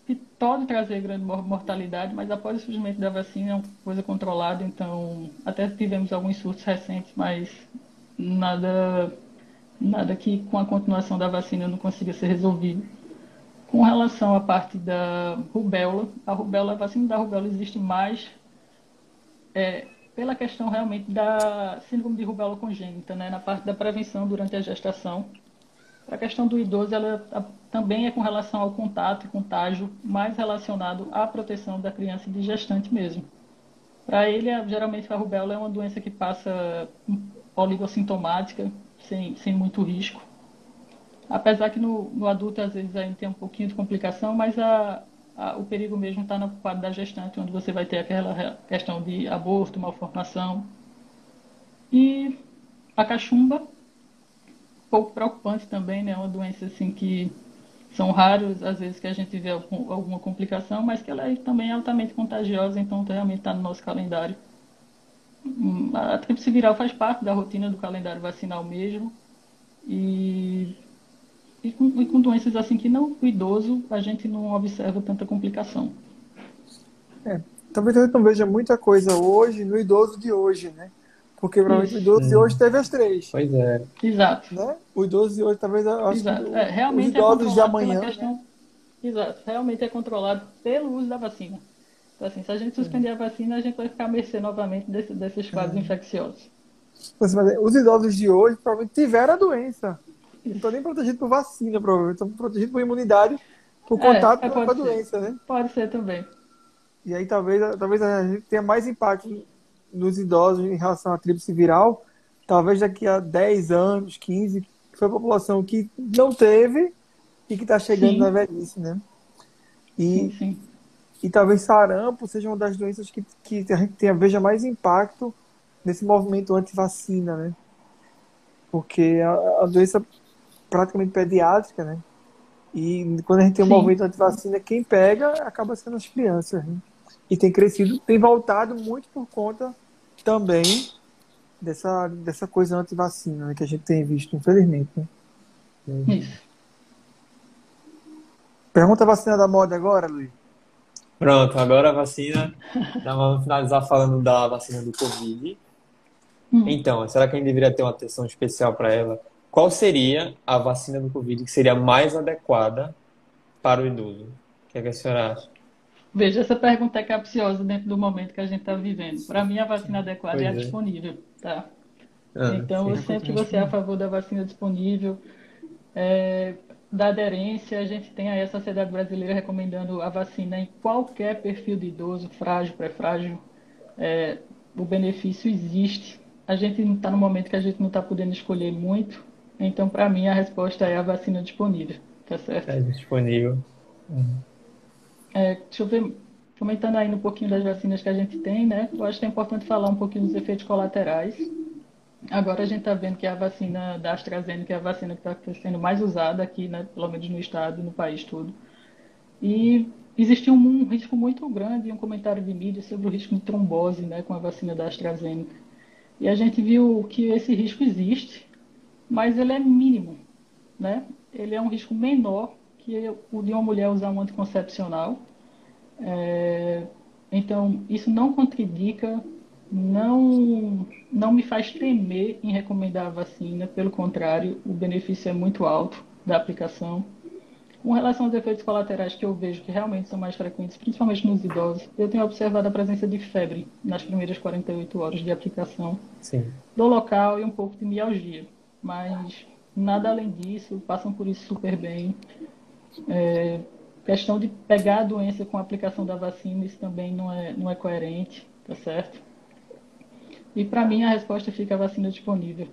que pode trazer grande mortalidade, mas após o surgimento da vacina é uma coisa controlada, então até tivemos alguns surtos recentes, mas nada, nada que com a continuação da vacina não consiga ser resolvido. Com relação à parte da rubéola, a rubéola, a vacina da rubéola existe mais é, pela questão realmente da síndrome de rubéola congênita, né, na parte da prevenção durante a gestação a questão do idoso, ela também é com relação ao contato e contágio, mais relacionado à proteção da criança e de gestante mesmo. Para ele, geralmente a rubéola é uma doença que passa oligossintomática, sem, sem muito risco. Apesar que no, no adulto, às vezes, ainda tem um pouquinho de complicação, mas a, a, o perigo mesmo está no quadro da gestante, onde você vai ter aquela questão de aborto, malformação. E a cachumba, pouco preocupante também, né? Uma doença assim que são raros, às vezes, que a gente vê alguma complicação, mas que ela é também altamente contagiosa, então realmente está no nosso calendário. Hum, a tríplice viral faz parte da rotina do calendário vacinal mesmo. E, e, com, e com doenças assim que não, o idoso, a gente não observa tanta complicação. É, talvez a gente não veja muita coisa hoje no idoso de hoje, né? Porque provavelmente o idoso de hoje teve as três. Pois é. Exato. Né? O idoso de hoje talvez acho Exato. É, realmente os é idosos é de amanhã. Questão... Né? Exato. Realmente é controlado pelo uso da vacina. Então, assim, se a gente suspender a vacina, a gente vai ficar à mercê novamente desse, desses quadros uhum. infecciosos. Mas, os idosos de hoje provavelmente tiveram a doença. Não estão nem protegidos por vacina, provavelmente. Estão protegidos por imunidade, por é, contato é, com a doença, né? Pode ser também. E aí talvez, talvez a gente tenha mais impacto nos idosos em relação à tríplice viral, talvez daqui a 10 anos, 15, que foi a população que não teve e que está chegando sim. na velhice, né? E, sim, sim. E talvez sarampo seja uma das doenças que, que a gente tenha, veja mais impacto nesse movimento anti-vacina, né? Porque a, a, doença praticamente pediátrica, né? E quando a gente tem um Sim. movimento anti-vacina, quem pega acaba sendo as crianças. Né? E tem crescido, tem voltado muito por conta também dessa, dessa coisa anti-vacina né, que a gente tem visto, infelizmente. Né? Isso. Pergunta a vacina da moda agora, Luiz. Pronto, agora a vacina. Vamos finalizar falando da vacina do Covid. Hum. Então, será que a gente deveria ter uma atenção especial para ela? Qual seria a vacina do Covid que seria mais adequada para o idoso? O que, é que a senhora acha? Veja, essa pergunta é capciosa dentro do momento que a gente está vivendo. Para mim, a vacina adequada é a é. disponível, tá? Ah, Então, sim. eu sempre vou ser a favor da vacina disponível. É, da aderência, a gente tem aí a Sociedade Brasileira recomendando a vacina em qualquer perfil de idoso, frágil, pré-frágil. É, o benefício existe. A gente está no momento que a gente não está podendo escolher muito. Então, para mim, a resposta é a vacina disponível, tá certo? É disponível. É, deixa eu ver, comentando aí um pouquinho das vacinas que a gente tem, né? Eu acho que é importante falar um pouquinho dos efeitos colaterais. Agora a gente está vendo que a vacina da AstraZeneca é a vacina que está sendo mais usada aqui, né? Pelo menos no estado, no país todo. E existiu um, um risco muito grande, um comentário de mídia sobre o risco de trombose, né? Com a vacina da AstraZeneca. E a gente viu que esse risco existe, mas ele é mínimo, né? Ele é um risco menor que o de uma mulher usar um anticoncepcional. É, então, isso não contraindica, não, não me faz temer em recomendar a vacina, pelo contrário, o benefício é muito alto da aplicação. Com relação aos efeitos colaterais que eu vejo que realmente são mais frequentes, principalmente nos idosos, eu tenho observado a presença de febre nas primeiras 48 horas de aplicação Sim. do local e um pouco de mialgia. Mas nada além disso, passam por isso super bem. É, questão de pegar a doença com a aplicação da vacina, isso também não é, não é coerente, tá certo? E para mim a resposta fica a vacina disponível.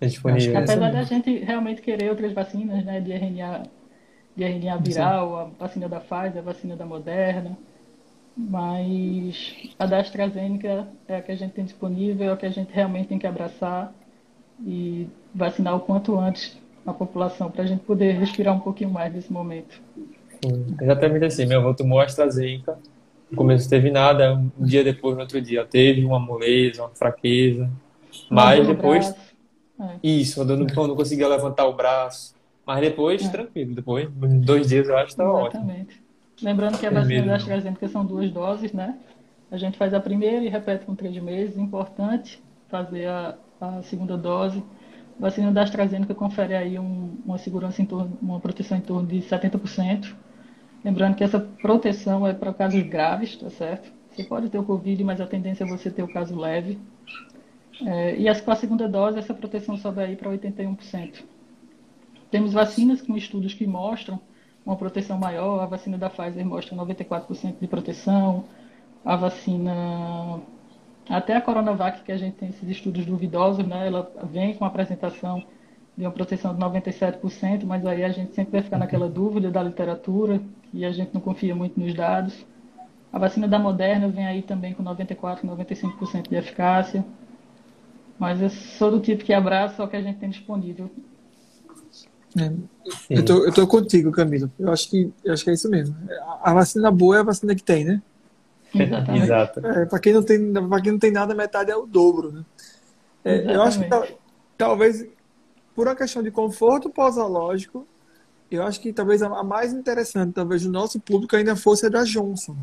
É disponível. Apesar mesmo. da gente realmente querer outras vacinas, né, de RNA, de RNA viral, a vacina da Pfizer, a vacina da Moderna, mas a da AstraZeneca é a que a gente tem disponível, é a que a gente realmente tem que abraçar e vacinar o quanto antes a população para a gente poder respirar um pouquinho mais nesse momento. Sim, Exatamente assim. Meu avô tomou AstraZeneca. No começo teve nada. Um dia depois, no outro dia, teve uma moleza, uma fraqueza. Mas no depois. É. isso, quando não, não conseguia levantar o braço. Mas depois, É. tranquilo. Depois, dois dias, eu acho que ótimo. Exatamente. Lembrando que a Tem vacina da. AstraZeneca são duas doses, né? A gente faz a primeira e repete com três meses. Importante fazer a, a segunda dose. A vacina da AstraZeneca confere aí um- uma segurança em torno, uma proteção em torno de 70%. Lembrando que essa proteção é para casos graves, tá certo? Você pode ter o Covid, mas a tendência é você ter o caso leve. É, e com a segunda dose, essa proteção sobe aí para 81%. Temos vacinas com estudos que mostram uma proteção maior. A vacina da Pfizer mostra 94% de proteção. A vacina, até a Coronavac, que a gente tem esses estudos duvidosos, né? Ela vem com a apresentação de uma proteção de 97%, mas aí a gente sempre vai ficar naquela dúvida da literatura e a gente não confia muito nos dados. A vacina da Moderna vem aí também com 94%, 95% de eficácia. Mas eu sou do tipo que abraça o que a gente tem disponível. É, eu, tô, eu tô contigo, Camilo. Eu acho que, eu acho que é isso mesmo. A, vacina boa é a vacina que tem, né? Exatamente. Exato. É, para quem não tem, para quem não tem nada, metade é o dobro, né? É, eu acho que tal- talvez por uma questão de conforto posológico, eu acho que talvez a, mais interessante, talvez do nosso público ainda fosse a da Johnson.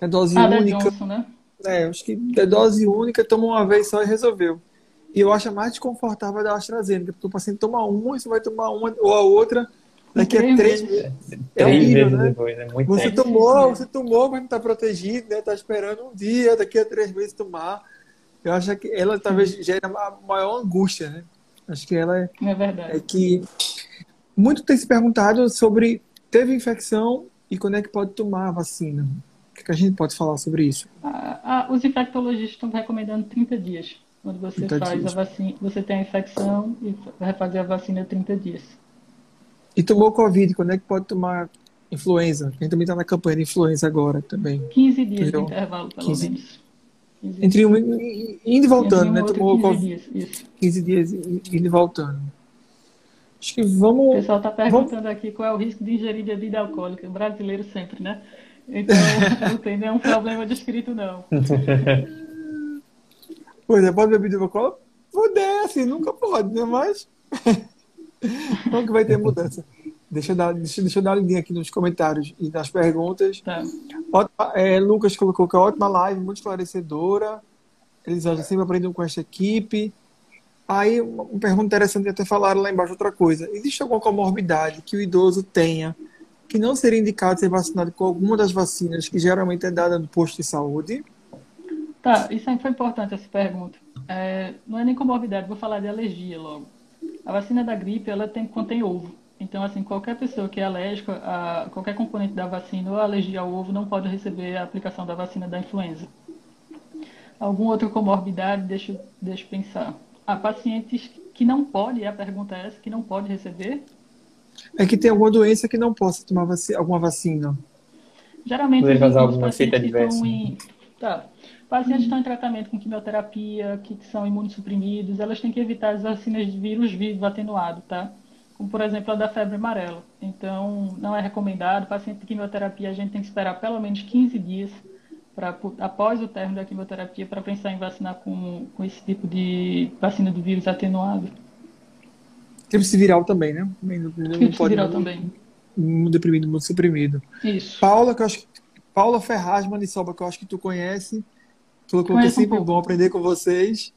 É dose Ah, da única. Johnson, né? É, eu acho que é dose única, toma uma vez só e resolveu. E eu acho a mais desconfortável da AstraZeneca, porque o paciente toma uma e você vai tomar uma ou a outra daqui a Três meses. É Três horrível, né? depois, é muito Você tempo. tomou, você tomou, mas não está protegido, né? Está esperando um dia, daqui a três meses tomar. Eu acho que ela talvez gera a maior angústia, né? Acho que ela é, É é verdade. que muito tem se perguntado sobre teve infecção e quando é que pode tomar a vacina. O que, que a gente pode falar sobre isso? Ah, ah, os infectologistas estão recomendando 30 dias. Quando você 30 faz dias. a vacina, você tem a infecção e vai fazer a vacina 30 dias. E tomou Covid, quando é que pode tomar influenza? A gente também está na campanha de influenza agora também. 15 dias de intervalo, pelo 15 menos. 15 Entre um indo e voltando, né? Tomou 15 Covid dias, isso. 15 dias indo e voltando. Acho que vamos. O pessoal está perguntando aqui qual é o risco de ingerir bebida alcoólica. Brasileiro sempre, né? Então, não tem nenhum problema descrito, não. Pois é, pode beber bebida alcoólica? Pudesse, nunca pode, né? Mas. Como que vai ter mudança? Deixa eu, dar, deixa, deixa eu dar uma lidinha aqui nos comentários e nas perguntas. Tá. Ótima, é, Lucas colocou que é ótima live, muito esclarecedora. Eles sempre aprendem com esta equipe. Aí, uma pergunta interessante, até falaram lá embaixo outra coisa. Existe alguma comorbidade que o idoso tenha que não seria indicado ser vacinado com alguma das vacinas que geralmente é dada no posto de saúde? Tá, isso aí foi importante essa pergunta. É, não é nem comorbidade, vou falar de alergia logo. A vacina da gripe, ela tem, contém ovo. Então, assim, qualquer pessoa que é alérgica a qualquer componente da vacina ou alergia ao ovo não pode receber a aplicação da vacina da influenza. Alguma outra comorbidade? Deixa, deixa eu pensar. Há pacientes que não podem, a pergunta é essa, que não pode receber? É que tem alguma doença que não possa tomar vac alguma vacina. Geralmente, os algum efeito pacientes estão em... Tá. Pacientes estão em tratamento com quimioterapia, que são imunossuprimidos, elas têm que evitar as vacinas de vírus vivo atenuado, tá? Como, por exemplo, a da febre amarela. Então, não é recomendado. Paciente de quimioterapia, a gente tem que esperar pelo menos 15 dias pra, após o término da quimioterapia para pensar em vacinar com, com esse tipo de vacina de vírus atenuado. Tríplice viral também, né? Não, não Tríplice pode viral também. Imuno deprimido, imuno suprimido. Isso. Paula, que eu acho que, Paula Ferraz Maniçoba, que eu acho que tu conhece. Colocou que é um sempre pouco. bom aprender com vocês.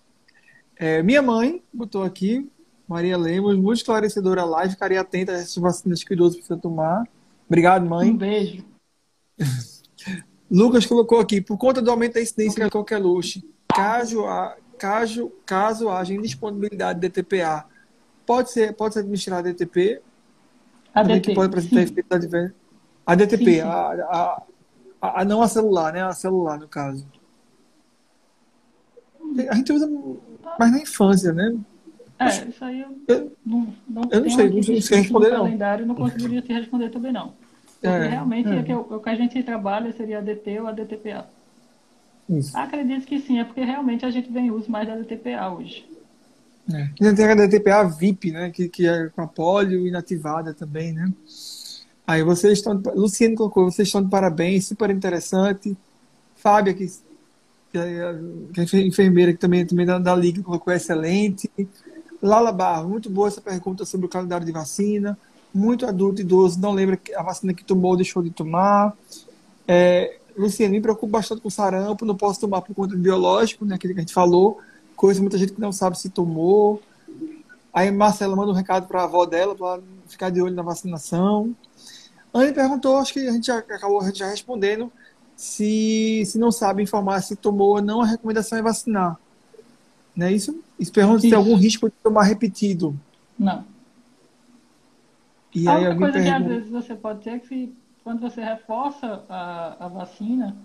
É, minha mãe botou aqui, Maria Lemos, muito esclarecedora live, ficaria atenta a essas vacinas que o idoso precisa tomar. Obrigado, mãe. Um beijo. Lucas colocou aqui, por conta do aumento da incidência de qualquer luxo, caso, ha- caso, caso haja indisponibilidade de DTPA, pode ser, pode ser administrado DTP, também que ADT. pode apresentar adversos. A DTP, Sim, sim. A, a, a, a- não a celular, né? A celular, no caso. A gente usa mais na infância, né? É, isso aí eu Eu- não, não eu não sei, não sei responder, não. calendário, não conseguiria te responder também não. Porque É, realmente é. é que o, o que a gente trabalha seria a DT ou a DTPA. Isso. Acredito que sim, é porque realmente a gente vem em uso mais da DTPA hoje. É. Ainda tem a DTPA VIP, né? Que, que é com a polio inativada também, né? Aí vocês estão. Luciano colocou, vocês estão de parabéns, super interessante. Fábia, que, que é é enfer- enfermeira que também, também da, da Liga, colocou excelente. Lala Barro, muito boa essa pergunta sobre o calendário de vacina. Muito adulto, idoso, não lembra a vacina que tomou ou deixou de tomar. É, Luciano, me preocupo bastante com sarampo, não posso tomar por conta do biológico, né? Aquilo que a gente falou. Coisa, muita gente que não sabe se tomou. Aí Marcela manda um recado para a avó dela, para ficar de olho na vacinação. Anne perguntou, acho que a gente já acabou já respondendo, se, se não sabe informar se tomou ou não, a recomendação é vacinar. Não é isso? Isso pergunta se tem algum risco de tomar repetido. Não. E a aí alguém coisa que às pergunta. vezes você pode ter é que se, quando você reforça a, a vacina,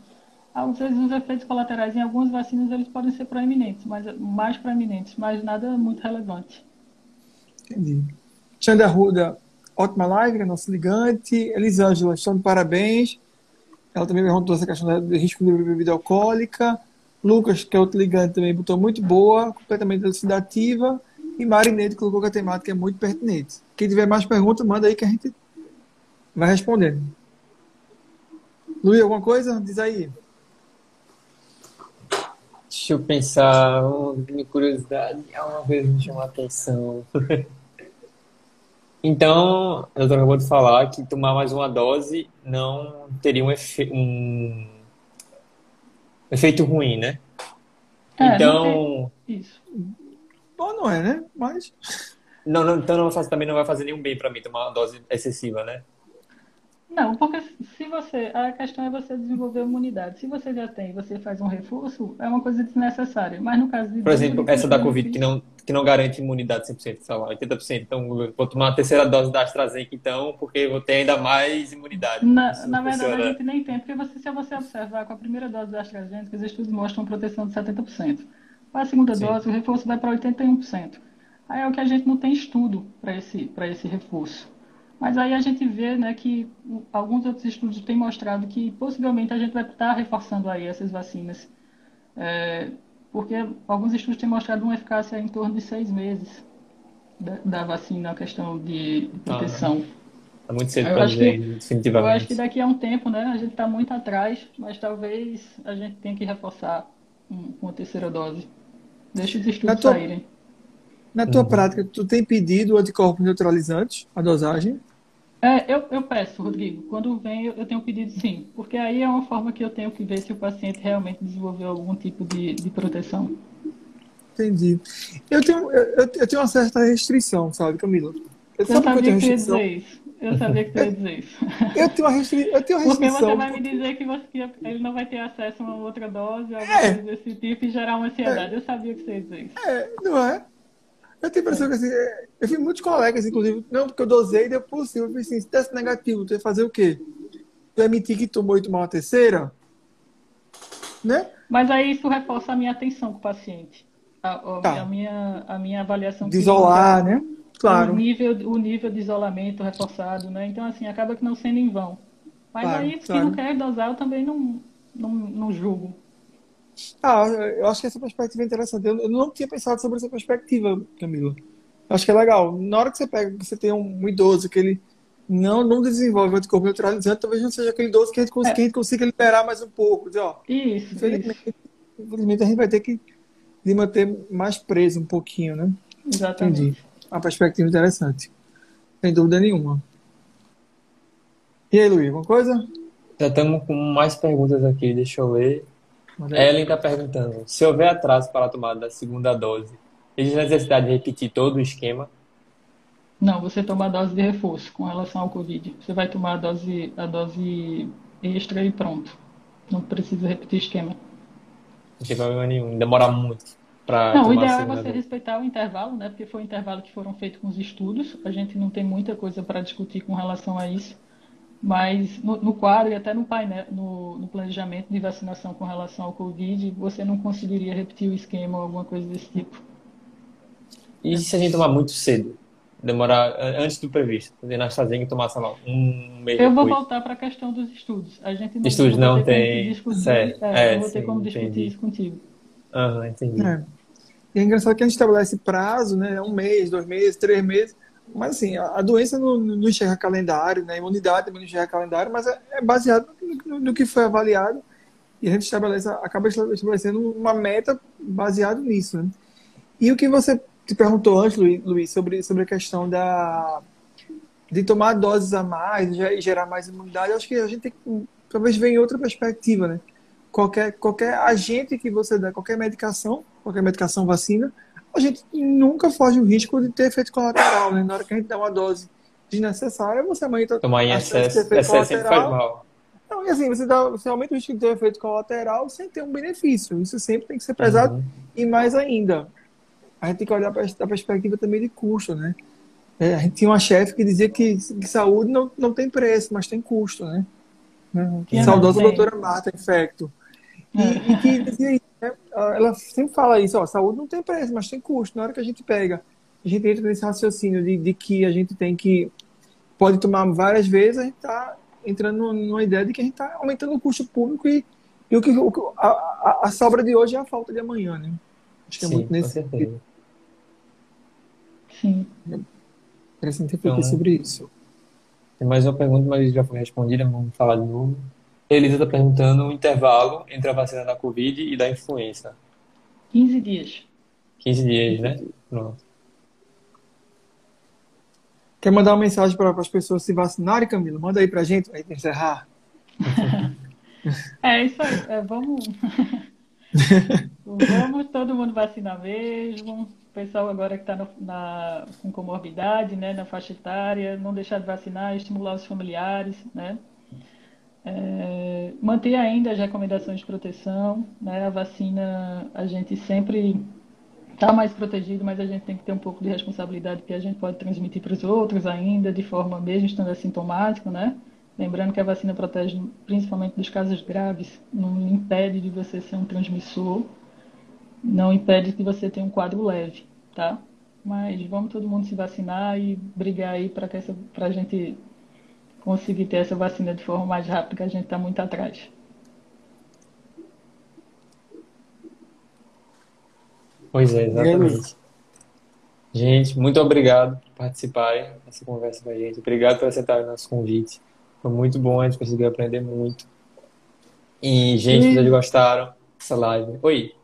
às vezes os efeitos colaterais em algumas vacinas eles podem ser proeminentes, mas mais proeminentes, mas nada muito relevante. Entendi. Xanda Ruda, ótima live, né, nosso ligante. Elisângela, estão de parabéns. Ela também perguntou essa questão do risco de bebida alcoólica. Lucas, que é outro ligante, também botou muito boa, completamente elucidativa. E Marinete colocou que a temática é muito pertinente. Quem tiver mais perguntas, manda aí que a gente vai respondendo. Luiz, alguma coisa? Diz aí. Deixa eu pensar, minha curiosidade, há uma vez me chamou a atenção. Então, doutora acabou de falar que tomar mais uma dose não teria um, efe- um efeito ruim, né? É, não Então, Isso. Bom, não é, né? Mas. não, não, então não fazer- também não vai fazer nenhum bem para mim tomar uma dose excessiva, né? Não, porque se você. A questão é você desenvolver imunidade. Se você já tem e você faz um reforço, é uma coisa desnecessária. Mas no caso de Por exemplo, essa da Covid que não, que não garante imunidade 100%, sei lá, 80%. Então, eu vou tomar a terceira dose da AstraZeneca, então, porque eu vou ter ainda mais imunidade. Na, na verdade, a gente nem tem, porque você, se você observar com a primeira dose da AstraZeneca, os estudos mostram proteção de 70%. A segunda Sim. dose, o reforço vai para 81%. Aí é o que a gente não tem estudo para esse, esse reforço. Mas aí a gente vê né, que alguns outros estudos têm mostrado que possivelmente a gente vai estar reforçando aí essas vacinas. É, porque alguns estudos têm mostrado uma eficácia em torno de seis meses. da, da vacina, a questão de, de proteção. É muito cedo para dizer, que- Eu definitivamente. acho que daqui a um tempo, né, a gente está muito atrás, mas talvez a gente tenha que reforçar com a terceira dose. Deixa os estudos Na tua- saírem. Na tua Uhum. prática, tu tem pedido anticorpos neutralizantes, a dosagem? É, eu, eu peço, Rodrigo, quando vem eu, eu tenho pedido sim, porque aí é uma forma que eu tenho que ver se o paciente realmente desenvolveu algum tipo de, de proteção. Entendi. Eu tenho, eu, eu- tenho uma certa restrição, sabe, Camila? Eu, Eu sabe por que eu sabia tenho que restrição? dizer isso. Eu sabia que tu ia dizer isso. Eu tenho uma, restri... eu tenho uma Porque restrição. você vai me dizer que, você, ele não vai ter acesso a uma outra dose, alguma É. coisa desse tipo, e gerar uma ansiedade. Eu sabia que você ia dizer isso. É, não é? Eu tenho a impressão que assim, é, eu vi muitos colegas, inclusive, não, porque eu dosei e deu possível. Eu falei assim, se desse negativo, tu ia fazer o quê? Tu ia que tomou e tomar uma terceira? Né? Mas aí isso reforça a minha atenção com o paciente. A, a- Tá. minha, a minha avaliação De isolar, né? O Claro. nível, o nível de isolamento reforçado, né? Então, assim, acaba que não sendo em vão. Mas Claro, aí, se claro. não quer dosar, eu também não, não, não julgo. Ah, eu acho que essa perspectiva é interessante. Eu não tinha pensado sobre essa perspectiva, Camila. Eu acho que é legal. Na hora que você pega, que você tem um idoso que ele não, não desenvolve o anticorpo neutralizante, talvez não seja aquele idoso que a gente, cons- É. que a gente consiga liberar mais um pouco. Dizer, ó, Isso, isso. infelizmente, infelizmente a gente vai ter que manter mais preso um pouquinho, né? Exatamente. Entendi. Uma perspectiva interessante. Sem dúvida nenhuma. E aí, Luiz, alguma coisa? Já estamos com mais perguntas aqui, deixa eu ler. Ellen está perguntando: se houver atraso para a tomada da segunda dose, existe necessidade de repetir todo o esquema? Não, você toma a dose de reforço com relação ao Covid. Você vai tomar a dose, a dose extra e pronto. Não precisa repetir esquema. Não tem problema nenhum, demora muito para Não, o ideal é você respeitar o intervalo, né? Porque foi o intervalo que foram feitos com os estudos. A gente não tem muita coisa para discutir com relação a isso. Mas no, no quadro e até no painel, no, no planejamento de vacinação com relação ao Covid, você não conseguiria repetir o esquema ou alguma coisa desse tipo. E se a gente tomar muito cedo? Demorar a- antes do previsto? Fazer na AstraZeneca e tomar, sei lá, um mês Eu vou depois. voltar para a questão dos estudos. A gente não, Estudos não ter tem- discutir, certo. é, É, não vou ter sim, como discutir entendi. isso contigo. Aham, entendi. É. E é engraçado que a gente estabelece prazo, né? Um mês, dois meses, três meses. Mas assim, a, doença não, não enxerga calendário, né? A imunidade também não enxerga calendário, mas é, é baseado no, no- no que foi avaliado. E a gente estabelece, acaba estabelecendo uma meta baseado nisso, né? E o que você te perguntou antes, Luiz, sobre, sobre a questão da de tomar doses a mais e ge- gerar mais imunidade, acho que a gente tem que talvez em outra perspectiva, né? Qualquer, qualquer agente que você dá, qualquer medicação, qualquer medicação, vacina, a gente nunca foge o risco de ter efeito colateral, né? Na hora que a gente dá uma dose desnecessária, você aumenta Tomar em excesso, efeito excesso sempre faz colateral. mal. Não, e assim, você, dá, você aumenta o risco de ter efeito colateral sem ter um benefício. Isso sempre tem que ser pesado. Uhum. E mais ainda, a gente tem que olhar para a perspectiva também de custo, né? É, a gente tinha uma chefe que dizia que, que saúde não, não tem preço, mas tem custo, né? né? Que Saudosa doutora Marta Infecto. E, e que dizia isso, né? Ela sempre fala isso, ó, saúde não tem preço, mas tem custo. Na hora que a gente pega, a gente entra nesse raciocínio de, de que a gente tem que, pode tomar várias vezes, a gente está entrando numa ideia de que a gente está aumentando o custo público e, e o que o a, a, sobra de hoje é a falta de amanhã, né? Acho que é Sim, muito nesse sentido. Sim. Interessante refletir Então, sobre isso. Tem mais uma pergunta, mas já foi respondida, vamos falar de novo. Elisa está perguntando o intervalo entre a vacina da Covid e da influenza. 15 dias. 15 dias, né? Pronto. Quer mandar uma mensagem para as pessoas se vacinarem, Camila? Manda aí pra gente, pra gente encerrar. É isso aí. É, vamos. vamos todo mundo vacinar mesmo. O pessoal agora que está na, com comorbidade, né, na faixa etária, não deixar de vacinar, estimular os familiares, né? É, manter ainda as recomendações de proteção, né? A vacina, a gente sempre está mais protegido, mas a gente tem que ter um pouco de responsabilidade porque a gente pode transmitir para os outros ainda, de forma mesmo estando assintomático, né? Lembrando que a vacina protege principalmente dos casos graves, não impede de você ser um transmissor, não impede que você tenha um quadro leve, tá? Mas vamos todo mundo se vacinar e brigar aí para que essa, para a gente conseguir ter essa vacina de forma mais rápida, que a gente está muito atrás. Pois é, E exatamente. Gente, muito obrigado por participarem dessa conversa com a gente. Obrigado por aceitar o nosso convite. Foi muito bom, a gente conseguiu aprender muito. E, gente, Sim. vocês gostaram dessa live? Oi,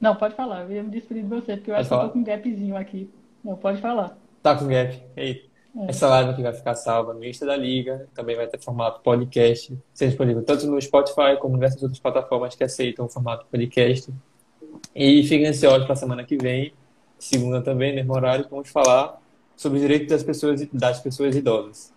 Não, pode falar. Eu ia me despedir de você, porque eu Pode acho que eu falar? tô com um gapzinho aqui. Não, pode falar. tá com gap? Ei, É. essa live aqui vai ficar salva no Insta da Liga, também vai ter formato podcast, ser disponível tanto no Spotify como em diversas outras plataformas que aceitam o formato podcast. E fiquem ansiosos para a semana que vem, segunda também, mesmo horário, que vamos falar sobre os direitos das pessoas, das pessoas idosas.